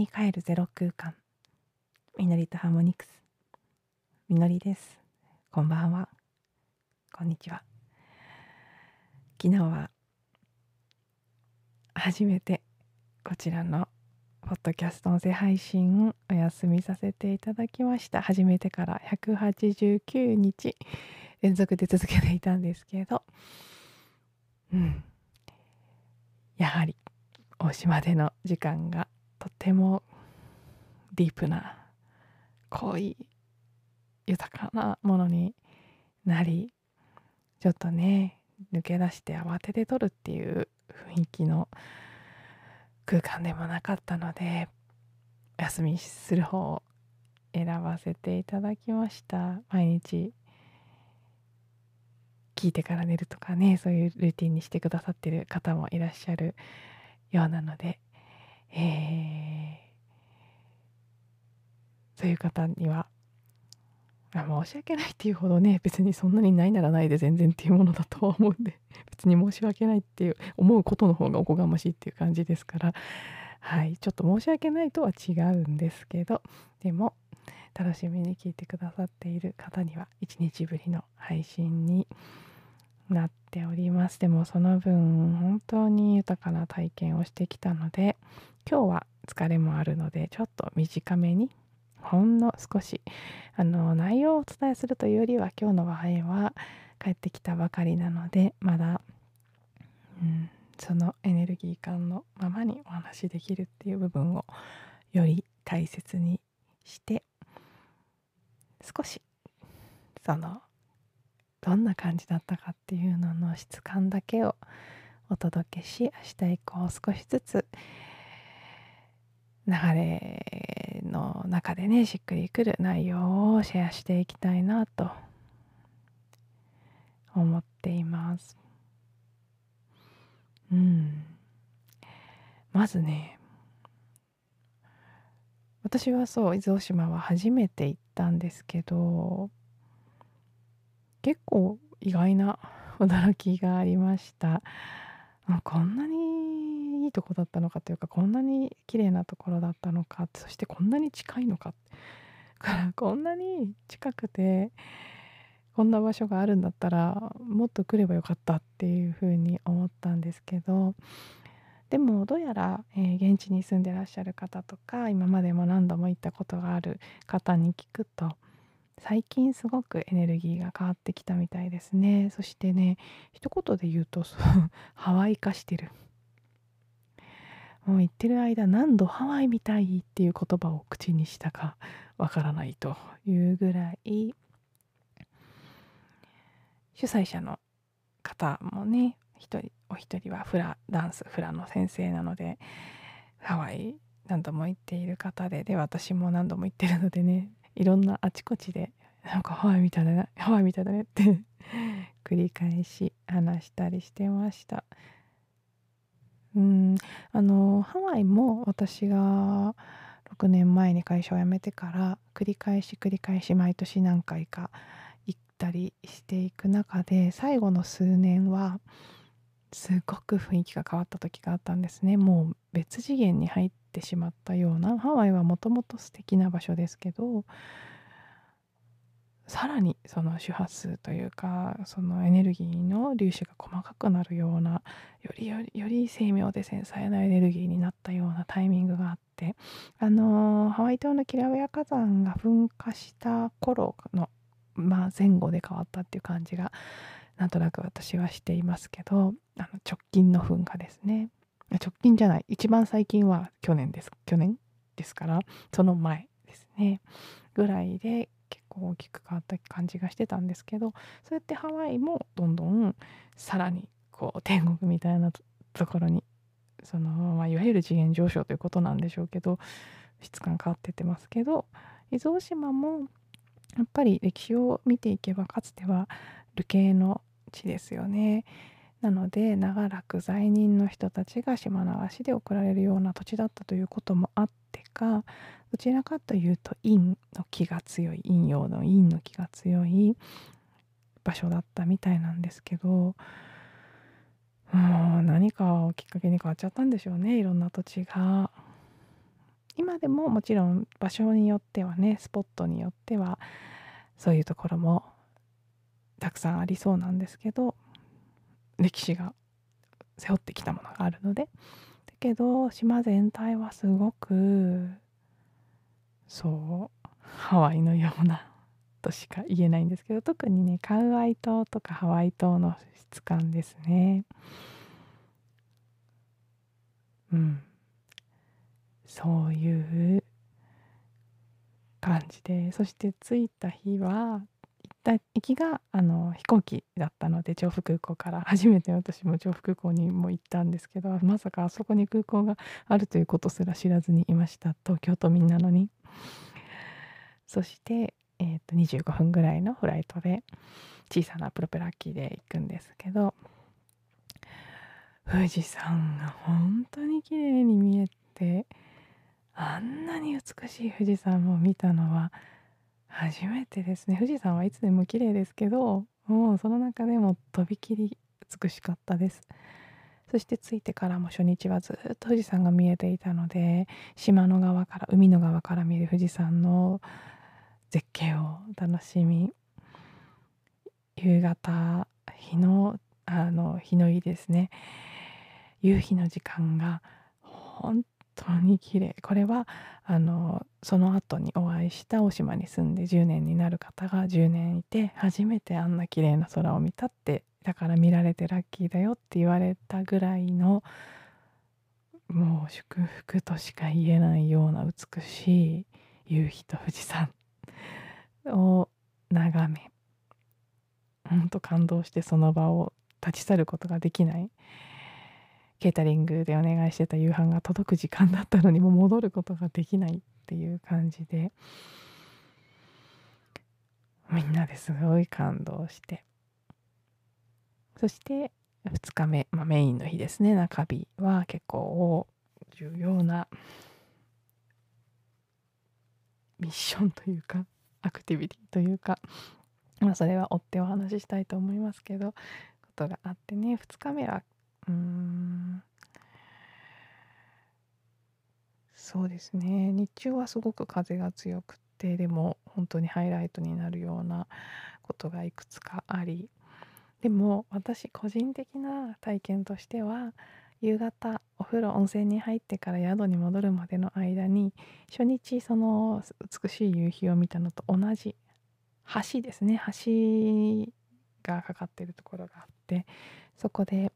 に帰るゼロ空間。みのりとハーモニクス。みのりです。こんばんは。こんにちは。昨日は初めてこちらのポッドキャスト音声配信お休みさせていただきました。初めてから189日連続で続けていたんですけど。うん。やはり大島での時間がとてもディープな濃い豊かなものになりちょっとね抜け出して慌てて撮るっていう雰囲気の空間でもなかったのでお休みする方を選ばせていただきました。毎日聞いてから寝るとかねそういうルーティンにしてくださってる方もいらっしゃるようなのでえー、そういう方には申し訳ないっていうほどね別にそんなにないならないで全然っていうものだとは思うんで 別に申し訳ないっていう思うことの方がおこがましいっていう感じですからはいちょっと申し訳ないとは違うんですけどでも楽しみに聞いてくださっている方には1日ぶりの配信になっております。でもその分本当に豊かな体験をしてきたので今日は疲れもあるのでちょっと短めにほんの少しあの内容をお伝えするというよりは今日の場合は帰ってきたばかりなのでまだ、うん、そのエネルギー感のままにお話しできるっていう部分をより大切にして少しそのどんな感じだったかっていうのの質感だけをお届けし明日以降少しずつ流れの中でねしっくりくる内容をシェアしていきたいなと思っています。うん。まずね私はそう伊豆大島は初めて行ったんですけど結構意外な驚きがありました。こんなにいいとこだったのかというかこんなに綺麗なところだったのかそしてこんなに近いのかから こんなに近くてこんな場所があるんだったらもっと来ればよかったっていうふうに思ったんですけどでもどうやら、えー、現地に住んでらっしゃる方とか今までも何度も行ったことがある方に聞くと最近すごくエネルギーが変わってきたみたいですね。そしてね一言で言うと ハワイ化してる。もう言ってる間何度ハワイみたいっていう言葉を口にしたかわからないというぐらい。主催者の方もね一人お一人はフラダンスフラの先生なのでハワイ何度も行っている方でで私も何度も行ってるのでねいろんなあちこちでなんかハワイみたいだねハワイみたいだねって 繰り返し話したりしてました。うんあのハワイも私が6年前に会社を辞めてから繰り返し繰り返し毎年何回か行ったりしていく中で最後の数年はすごく雰囲気が変わった時があったんですね。もう別次元に入ってしまったようなハワイはもともと素敵な場所ですけどさらにその周波数というかそのエネルギーの粒子が細かくなるようなよりよりより精妙で繊細なエネルギーになったようなタイミングがあってあの、ハワイ島のキラウエア火山が噴火した頃の、まあ、前後で変わったっていう感じがなんとなく私はしていますけどあの直近の噴火ですね。直近じゃない。一番最近は去年です。去年ですからその前ですね。ぐらいで結構大きく変わった感じがしてたんですけどそうやってハワイもどんどんさらにこう天国みたいなところにその、まあ、いわゆる次元上昇ということなんでしょうけど質感変わってってますけど伊豆大島もやっぱり歴史を見ていけばかつては流刑の地ですよね。なので長らく罪人の人たちが島流しで送られるような土地だったということもあってかどちらかというと陰の気が強い陰陽の陰の気が強い場所だったみたいなんですけどもう何かをきっかけに変わっちゃったんでしょうねいろんな土地が。今でももちろん場所によってはねスポットによってはそういうところもたくさんありそうなんですけど歴史が背負ってきたものがあるので。だけど島全体はすごくそうハワイのようなとしか言えないんですけど特にねカウアイ島とかハワイ島の質感ですね。うん。そういう感じでそして着いた日はった行きがあの飛行機だったので調布空港から初めて私も調布空港にも行ったんですけどまさかあそこに空港があるということすら知らずにいました。東京都民なのに。そして、えー、と25分ぐらいのフライトで小さなプロペラ機で行くんですけど富士山が本当に綺麗に見えてあんなに美しい富士山を見たのは初めてですね。富士山はいつでも綺麗ですけどもうその中でもとびきり美しかったです。そして着いてからも初日はずっと富士山が見えていたので島の側から海の側から見る富士山の絶景を楽しみ夕方日のあの日の入りですね。夕日の時間が本当に綺麗。これはあのその後にお会いした大島に住んで10年になる方が10年いて初めてあんな綺麗な空を見たってだから見られてラッキーだよって言われたぐらいのもう祝福としか言えないような美しい夕日と富士山を眺めほんと感動してその場を立ち去ることができないケータリングでお願いしてた夕飯が届く時間だったのにも戻ることができないっていう感じでみんなですごい感動して。そして2日目、まあ、メインの日ですね。中日は結構重要なミッションというかアクティビティというかまあそれは追ってお話ししたいと思いますけどことがあってね。2日目はそうですね。日中はすごく風が強くてでも本当にハイライトになるようなことがいくつかありでも私個人的な体験としては夕方お風呂温泉に入ってから宿に戻るまでの間に初日その美しい夕日を見たのと同じ橋ですね。橋がかかってるところがあってそこで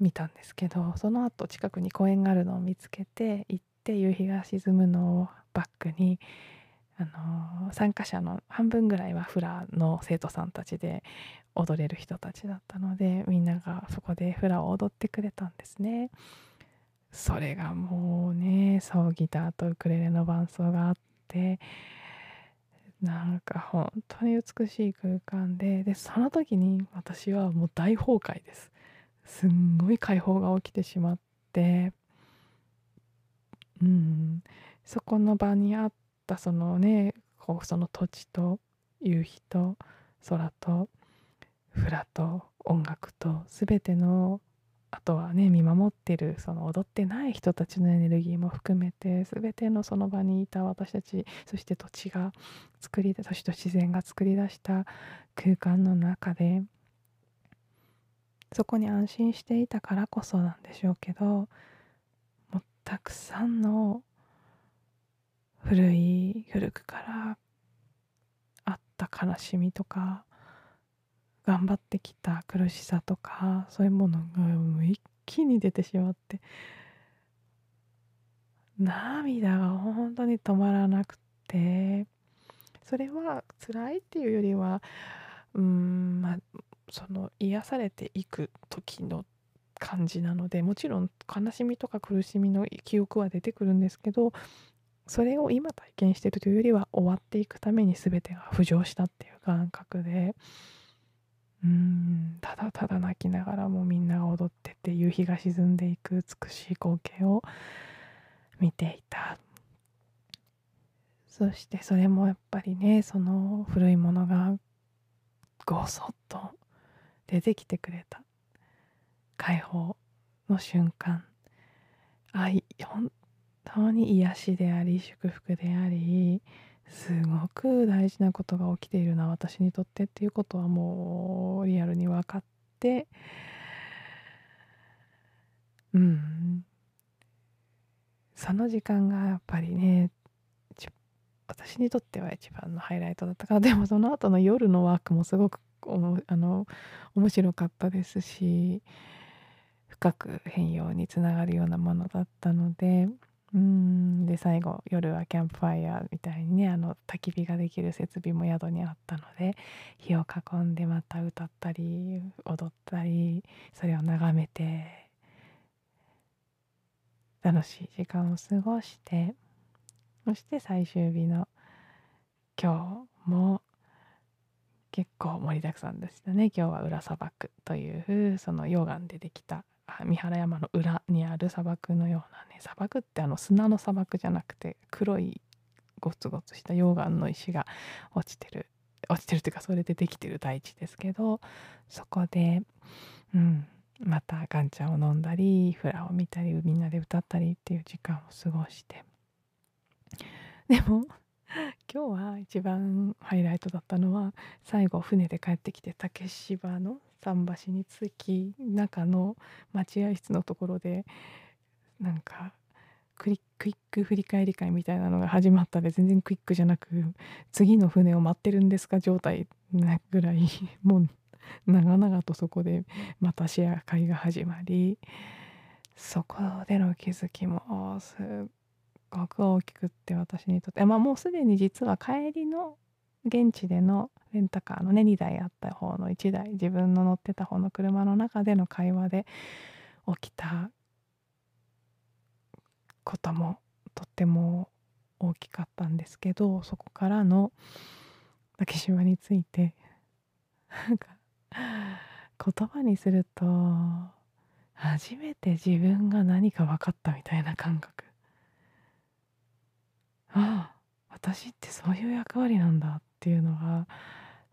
見たんですけどその後近くに公園があるのを見つけて行って夕日が沈むのをバックにあの参加者の半分ぐらいはフラの生徒さんたちで踊れる人たちだったのでみんながそこでフラを踊ってくれたんですね。それがもうねそうギターとウクレレの伴奏があってなんか本当に美しい空間ででその時に私はもう大崩壊です。すんごい解放が起きてしまって。うん。そこの場にあったそのねこうその土地と夕日と空とフラと音楽と全てのあとはね見守ってるその踊ってない人たちのエネルギーも含めて全てのその場にいた私たちそして土地が作りそして自然が作り出した空間の中でそこに安心していたからこそなんでしょうけどもうたくさんの古い古くからあった悲しみとか頑張ってきた苦しさとかそういうものが一気に出てしまって涙が本当に止まらなくてそれは辛いっていうよりはうんまあその癒されていく時の感じなのでもちろん悲しみとか苦しみの記憶は出てくるんですけどそれを今体験してるというよりは終わっていくために全てが浮上したっていう感覚でうんただただ泣きながらもみんなが踊ってて夕日が沈んでいく美しい光景を見ていた。そしてそれもやっぱりねその古いものがごそっと出てきてくれた。解放の瞬間。愛本当に癒しであり祝福でありすごく大事なことが起きているな私にとってっていうことはもうリアルに分かって。うん。その時間がやっぱりね私にとっては一番のハイライトだったからでもその後の夜のワークもすごくあの面白かったですし深く変容につながるようなものだったのでうんで最後夜はキャンプファイヤーみたいにねあの焚き火ができる設備も宿にあったので火を囲んでまた歌ったり踊ったりそれを眺めて楽しい時間を過ごしてそして最終日の今日も結構盛りだくさんでしたね。今日は裏砂漠というその溶岩でできた三原山の裏にある砂漠のようなね砂漠ってあの砂の砂漠じゃなくて黒いゴツゴツした溶岩の石が落ちてる落ちてるっていうかそれでできてる大地ですけどそこでうんまたガンチャを飲んだりフラを見たりみんなで歌ったりっていう時間を過ごして。でも今日は一番ハイライトだったのは最後船で帰ってきて竹芝の桟橋に着き中の待合室のところでなんかクイック振り返り会みたいなのが始まったで全然クイックじゃなく次の船を待ってるんですか状態なぐらい もう長々とそこでまたシェア会が始まりそこでの気づきもすっごく大きくって私にとって。まあもうすでに実は帰りの現地でのレンタカーのね2台あった方の1台自分の乗ってた方の車の中での会話で起きたこともとっても大きかったんですけどそこからの竹島についてなんか言葉にすると初めて自分が何か分かったみたいな感覚。ああ私ってそういう役割なんだっていうのが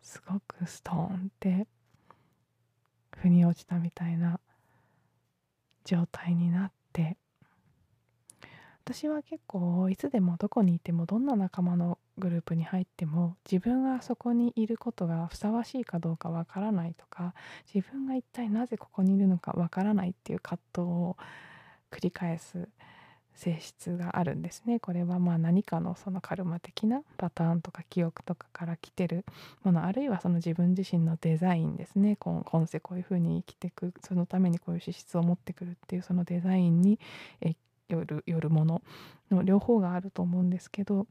すごくストーンって腑に落ちたみたいな状態になって私は結構いつでもどこにいてもどんな仲間のグループに入っても自分がそこにいることがふさわしいかどうかわからないとか自分が一体なぜここにいるのかわからないっていう葛藤を繰り返す性質があるんですね。これはまあ何かのそのカルマ的なパターンとか記憶とかから来てるもの。あるいはその自分自身のデザインですね。今世こういうふうに生きていくそのためにこういう資質を持ってくるっていうそのデザインによるよるものの両方があると思うんですけど。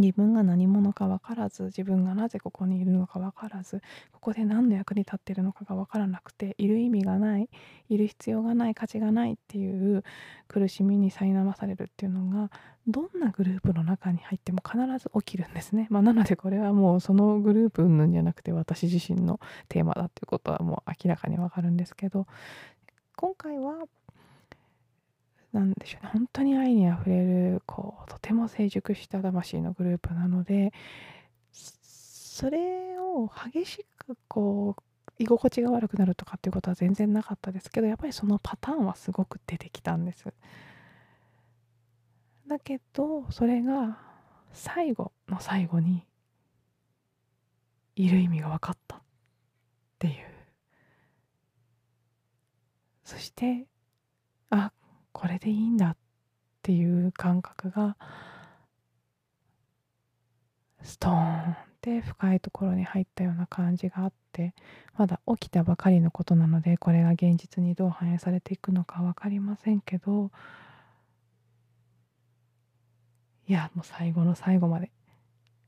自分が何者か分からず自分がなぜここにいるのか分からずここで何の役に立ってるのかが分からなくている意味がないいる必要がない価値がないっていう苦しみに苛まされるっていうのがどんなグループの中に入っても必ず起きるんですね。まあ、なのでこれはもうそのグループ云々じゃなくて私自身のテーマだっていうことはもう明らかに分かるんですけど今回はなんでしょうね本当に愛にあふれるこうとても成熟した魂のグループなのでそれを激しくこう居心地が悪くなるとかっていうことは全然なかったですけどやっぱりそのパターンはすごく出てきたんです。だけどそれが最後の最後にいる意味が分かったっていうそしてあこれでいいんだっていう感覚がストーンって深いところに入ったような感じがあってまだ起きたばかりのことなのでこれが現実にどう反映されていくのか分かりませんけどいやもう最後の最後まで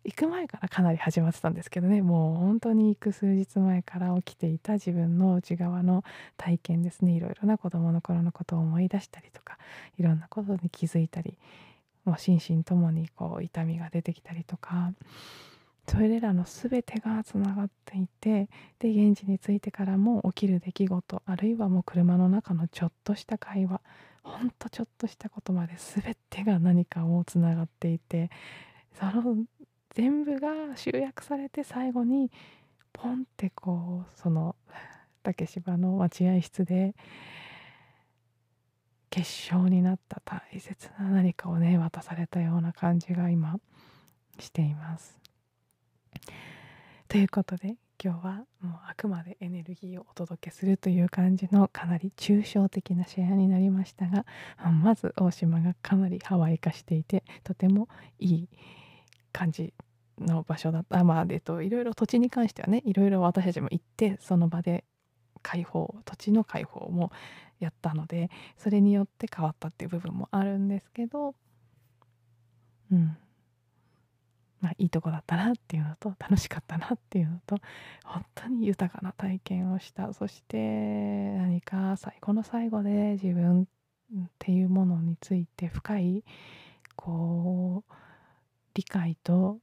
行く前からかなり始まってたんですけどね。もう本当に行く数日前から起きていた自分の内側の体験ですね。いろいろな子どもの頃のことを思い出したりとかいろんなことに気づいたりもう心身ともにこう痛みが出てきたりとかそれらの全てがつながっていてで現地に着いてからも起きる出来事あるいはもう車の中のちょっとした会話ほんとちょっとしたことまで全てが何かをつながっていてその全部が集約されて最後にポンってこうその竹芝の待合室で結晶になった大切な何かをね渡されたような感じが今しています。ということで今日はもうあくまでエネルギーをお届けするという感じのかなり抽象的なシェアになりましたがまず大島がかなりハワイ化していてとてもいい感じの場所だった。まあえっといろいろ土地に関してはねいろいろ私たちも行ってその場で開放土地の開放もやったのでそれによって変わったっていう部分もあるんですけどうん。まあいいとこだったなっていうのと楽しかったなっていうのと本当に豊かな体験をした。そして何か最後の最後で自分っていうものについて深いこう理解と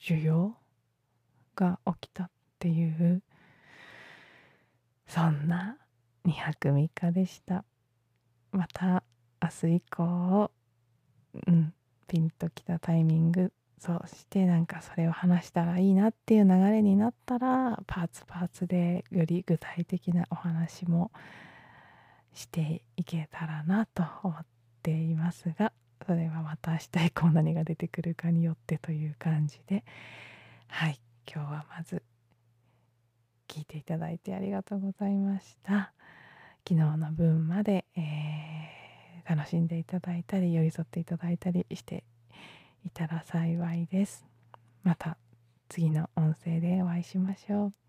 需要が起きたっていうそんな2泊3日でした。また明日以降うんピンときたタイミングそしてなんかそれを話したらいいなっていう流れになったらパーツパーツでより具体的なお話もしていけたらなと思っていますがそれはまた明日以降何が出てくるかによってという感じで。はい。今日はまず聞いていただいてありがとうございました。昨日の分まで、えー、楽しんでいただいたり寄り添っていただいたりしていたら幸いです。また次の音声でお会いしましょう。